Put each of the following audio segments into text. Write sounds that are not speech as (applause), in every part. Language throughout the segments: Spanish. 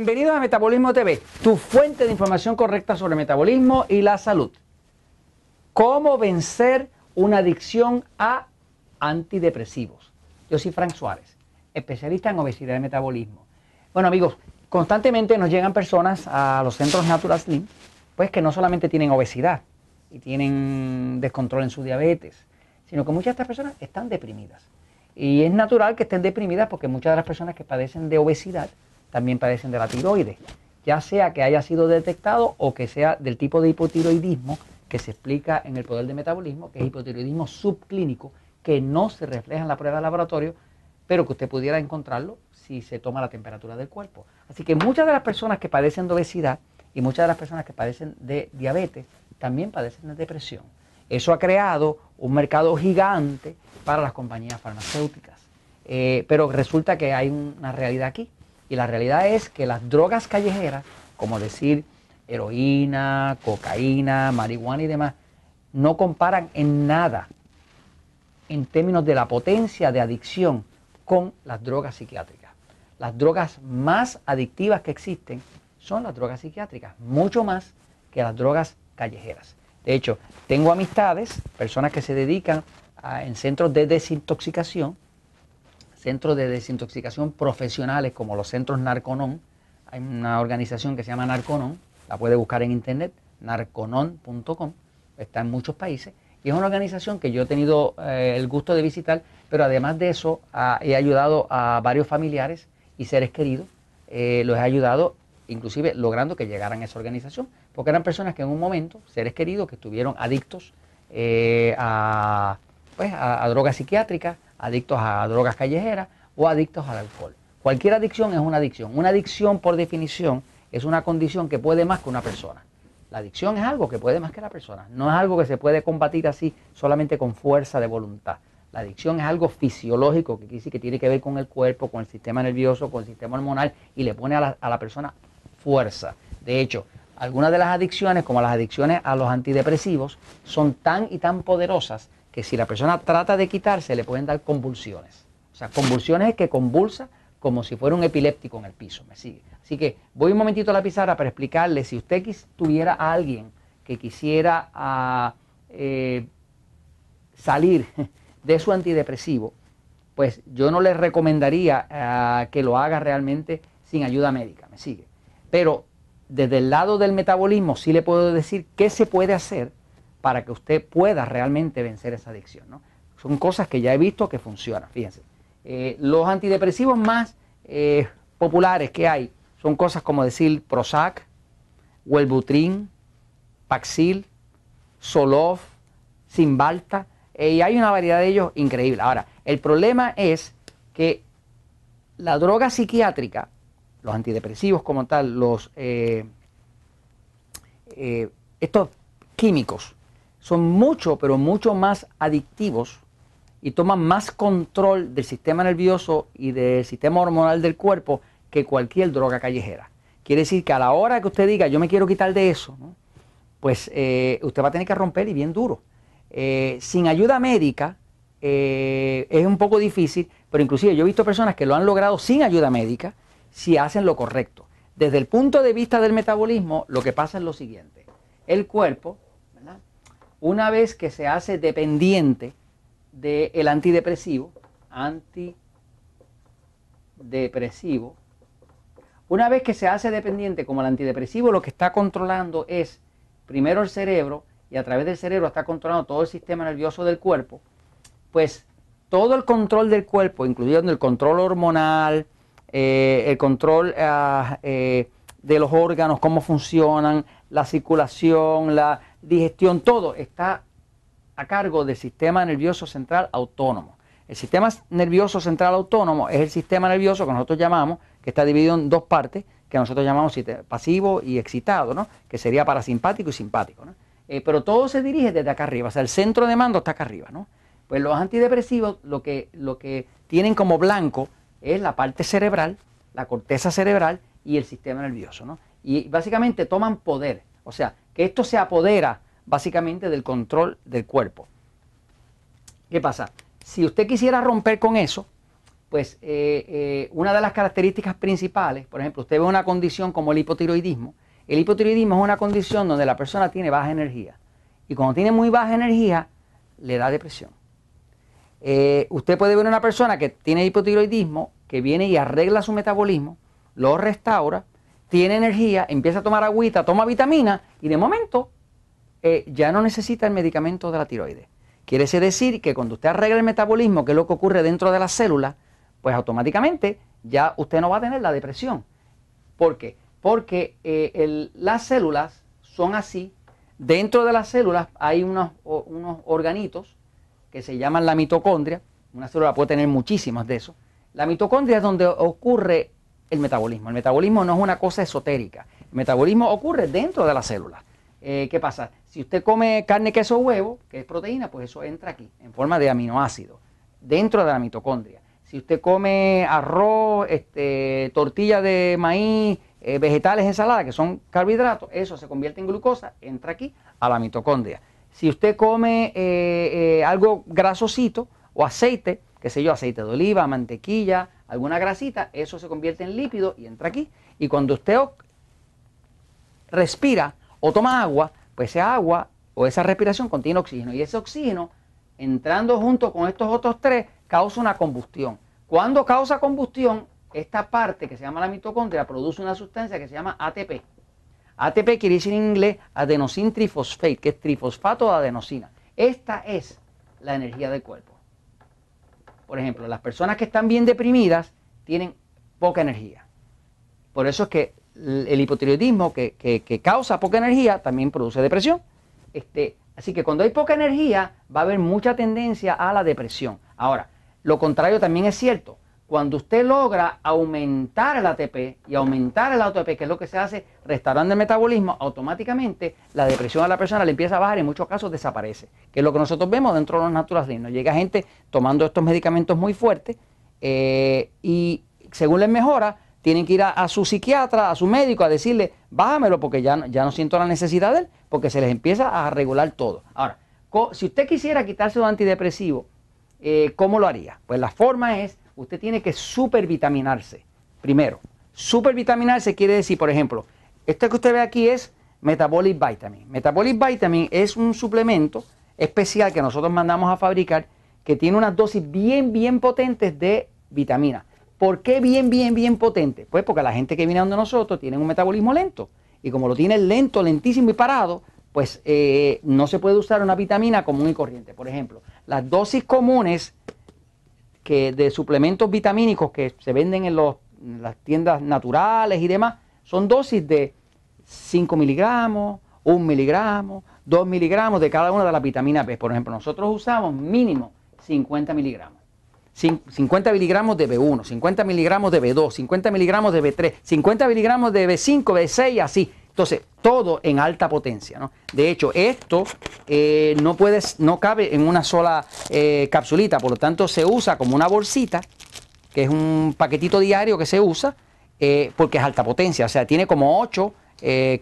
Bienvenidos a Metabolismo TV, tu fuente de información correcta sobre metabolismo y la salud. ¿Cómo vencer una adicción a antidepresivos? Yo soy Frank Suárez, especialista en obesidad y metabolismo. Bueno amigos, constantemente nos llegan personas a los centros Natural Slim, pues que no solamente tienen obesidad y tienen descontrol en su diabetes, sino que muchas de estas personas están deprimidas. Y es natural que estén deprimidas porque muchas de las personas que padecen de obesidad también padecen de la tiroides, ya sea que haya sido detectado o que sea del tipo de hipotiroidismo que se explica en el poder de metabolismo, que es hipotiroidismo subclínico, que no se refleja en la prueba de laboratorio, pero que usted pudiera encontrarlo si se toma la temperatura del cuerpo. Así que muchas de las personas que padecen de obesidad y muchas de las personas que padecen de diabetes también padecen de depresión. Eso ha creado un mercado gigante para las compañías farmacéuticas. Eh, pero resulta que hay una realidad aquí. Y la realidad es que las drogas callejeras, como decir heroína, cocaína, marihuana y demás, no comparan en nada en términos de la potencia de adicción con las drogas psiquiátricas. Las drogas más adictivas que existen son las drogas psiquiátricas, mucho más que las drogas callejeras. De hecho, tengo amistades, personas que se dedican en centros de desintoxicación, centros de desintoxicación profesionales como los centros Narconon. Hay una organización que se llama Narconon, la puede buscar en internet, narconon.com, está en muchos países. Y es una organización que yo he tenido eh, el gusto de visitar, pero además de eso he ayudado a varios familiares y seres queridos, eh, los he ayudado inclusive logrando que llegaran a esa organización, porque eran personas que en un momento, seres queridos que estuvieron adictos eh, a, pues, a drogas psiquiátricas, adictos a drogas callejeras o adictos al alcohol. Cualquier adicción es una adicción. Una adicción, por definición, es una condición que puede más que una persona. La adicción es algo que puede más que la persona. No es algo que se puede combatir así solamente con fuerza de voluntad. La adicción es algo fisiológico que, tiene que ver con el cuerpo, con el sistema nervioso, con el sistema hormonal y le pone a la persona fuerza. De hecho, algunas de las adicciones, como las adicciones a los antidepresivos, son tan y tan poderosas que si la persona trata de quitarse le pueden dar convulsiones. O sea, convulsiones es que convulsa como si fuera un epiléptico en el piso, ¿me sigue? Así que voy un momentito a la pizarra para explicarle, si usted tuviera a alguien que quisiera ah, eh, salir (laughs) de su antidepresivo, pues yo no le recomendaría ah, que lo haga realmente sin ayuda médica, ¿me sigue? Pero desde el lado del metabolismo sí le puedo decir qué se puede hacer para que usted pueda realmente vencer esa adicción. ¿no? Son cosas que ya he visto que funcionan, fíjense. Eh, los antidepresivos más eh, populares que hay son cosas como decir Prozac, Wellbutrin, Paxil, Solof, Simbalta, eh, y hay una variedad de ellos increíble. Ahora, el problema es que la droga psiquiátrica, los antidepresivos como tal, los estos químicos, son mucho, pero mucho más adictivos y toman más control del sistema nervioso y del sistema hormonal del cuerpo que cualquier droga callejera. Quiere decir que a la hora que usted diga, yo me quiero quitar de eso, pues eh, usted va a tener que romper y bien duro. Eh, sin ayuda médica eh, es un poco difícil, pero inclusive yo he visto personas que lo han logrado sin ayuda médica si hacen lo correcto. Desde el punto de vista del metabolismo, lo que pasa es lo siguiente. El cuerpo una vez que se hace dependiente del antidepresivo, antidepresivo, una vez que se hace dependiente como el antidepresivo, lo que está controlando es primero el cerebro y a través del cerebro está controlando todo el sistema nervioso del cuerpo, pues todo el control del cuerpo, incluyendo el control hormonal, eh, el control ah, eh, de los órganos, cómo funcionan, la circulación, la, digestión, todo está a cargo del sistema nervioso central autónomo. El sistema nervioso central autónomo es el sistema nervioso que nosotros llamamos, que está dividido en dos partes, que nosotros llamamos pasivo y excitado, ¿no? que sería parasimpático y simpático. Eh, pero todo se dirige desde acá arriba, o sea, el centro de mando está acá arriba. ¿no? Pues los antidepresivos lo que, lo que tienen como blanco es la parte cerebral, la corteza cerebral y el sistema nervioso. ¿no? Y básicamente toman poder. O sea, que esto se apodera básicamente del control del cuerpo. ¿Qué pasa? Si usted quisiera romper con eso, pues eh, eh, una de las características principales, por ejemplo, usted ve una condición como el hipotiroidismo. El hipotiroidismo es una condición donde la persona tiene baja energía. Y cuando tiene muy baja energía, le da depresión. Eh, usted puede ver una persona que tiene hipotiroidismo, que viene y arregla su metabolismo, lo restaura, tiene energía, empieza a tomar agüita, toma vitamina y de momento ya no necesita el medicamento de la tiroides. Quiere decir que cuando usted arregla el metabolismo, que es lo que ocurre dentro de las células, pues automáticamente ya usted no va a tener la depresión. ¿Por qué? Porque eh, las células son así. Dentro de las células hay unos, unos organitos que se llaman la mitocondria. Una célula puede tener muchísimas de esos. La mitocondria es donde ocurre el metabolismo. El metabolismo no es una cosa esotérica. El metabolismo ocurre dentro de las células. Eh, ¿Qué pasa? Si usted come carne, queso, huevo, que es proteína, pues eso entra aquí, en forma de aminoácidos, dentro de la mitocondria. Si usted come arroz, este, tortilla de maíz, eh, vegetales, ensalada, que son carbohidratos, eso se convierte en glucosa, entra aquí a la mitocondria. Si usted come eh, algo grasosito o aceite, qué sé yo, aceite de oliva, mantequilla, alguna grasita, eso se convierte en lípido y entra aquí. Y cuando usted respira, o toma agua, pues esa agua o esa respiración contiene oxígeno y ese oxígeno entrando junto con estos otros tres causa una combustión. Cuando causa combustión, esta parte que se llama la mitocondria produce una sustancia que se llama ATP. ATP quiere decir en inglés adenosine trifosfate, que es trifosfato de adenosina. Esta es la energía del cuerpo. Por ejemplo, las personas que están bien deprimidas tienen poca energía. Por eso es que el hipotiroidismo que, causa poca energía también produce depresión. Este, así que cuando hay poca energía va a haber mucha tendencia a la depresión. Ahora, lo contrario también es cierto. Cuando usted logra aumentar el ATP y aumentar el ATP, que es lo que se hace restaurando el metabolismo, automáticamente la depresión a la persona le empieza a bajar y en muchos casos desaparece. Que es lo que nosotros vemos dentro de los Natural Nos llega gente tomando estos medicamentos muy fuertes eh, y según les mejora, tienen que ir a, su psiquiatra, a su médico, a decirle, bájamelo porque ya, no siento la necesidad de él, porque se les empieza a regular todo. Ahora, si usted quisiera quitarse los antidepresivos, eh, ¿cómo lo haría? Pues la forma es, usted tiene que supervitaminarse. Primero, supervitaminarse quiere decir, por ejemplo, esto que usted ve aquí es Metabolic Vitamin. Metabolic Vitamin es un suplemento especial que nosotros mandamos a fabricar que tiene unas dosis bien, bien potentes de vitamina. ¿Por qué bien, bien, bien potente? Pues porque la gente que viene donde nosotros tiene un metabolismo lento. Y como lo tiene lento, lentísimo y parado, pues eh, no se puede usar una vitamina común y corriente. Por ejemplo, las dosis comunes que de suplementos vitamínicos que se venden en, las tiendas naturales y demás, son dosis de 5 miligramos, 1 miligramo, 2 miligramos de cada una de las vitaminas B. Por ejemplo, nosotros usamos mínimo 50 miligramos. 50 miligramos de B1, 50 miligramos de B2, 50 miligramos de B3, 50 miligramos de B5, B6, así. Entonces, todo en alta potencia. ¿no? De hecho, esto eh, no, puede, no cabe en una sola eh, capsulita, por lo tanto se usa como una bolsita, que es un paquetito diario que se usa, eh, porque es alta potencia. O sea, tiene como 8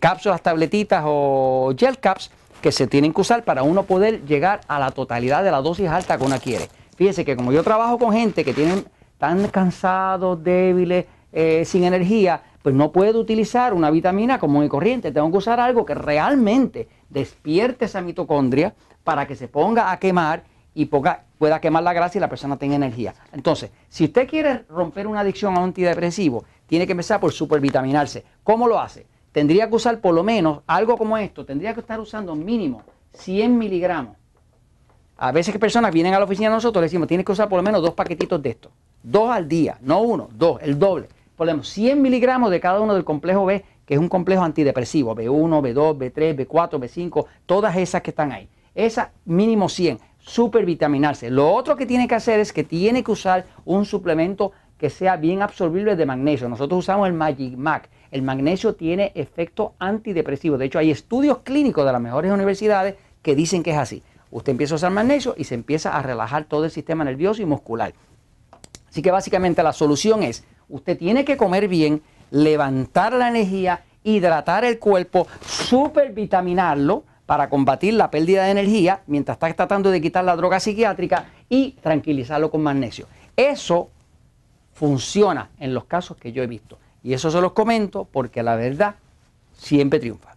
cápsulas, tabletitas o gel caps que se tienen que usar para uno poder llegar a la totalidad de la dosis alta que uno quiere. Fíjese que como yo trabajo con gente que tienen tan cansados, débiles, eh, sin energía, pues no puedo utilizar una vitamina común y corriente. Tengo que usar algo que realmente despierte esa mitocondria para que se ponga a quemar y pueda quemar la grasa y la persona tenga energía. Entonces, si usted quiere romper una adicción a un antidepresivo, tiene que empezar por supervitaminarse. ¿Cómo lo hace? Tendría que usar por lo menos algo como esto, tendría que estar usando mínimo 100 miligramos a veces que personas vienen a la oficina de nosotros, le decimos, tienes que usar por lo menos dos paquetitos de esto. Dos al día, no uno, dos, el doble. Ponemos 100 miligramos de cada uno del complejo B, que es un complejo antidepresivo, B1, B2, B3, B4, B5, todas esas que están ahí. Esa mínimo 100, supervitaminarse. Lo otro que tiene que hacer es que tiene que usar un suplemento que sea bien absorbible de magnesio. Nosotros usamos el Magic Mac. El magnesio tiene efecto antidepresivo. De hecho, hay estudios clínicos de las mejores universidades que dicen que es así. Usted empieza a usar magnesio y se empieza a relajar todo el sistema nervioso y muscular. Así que básicamente la solución es, usted tiene que comer bien, levantar la energía, hidratar el cuerpo, supervitaminarlo para combatir la pérdida de energía mientras está tratando de quitar la droga psiquiátrica y tranquilizarlo con magnesio. Eso funciona en los casos que yo he visto. Y eso se los comento porque la verdad siempre triunfa.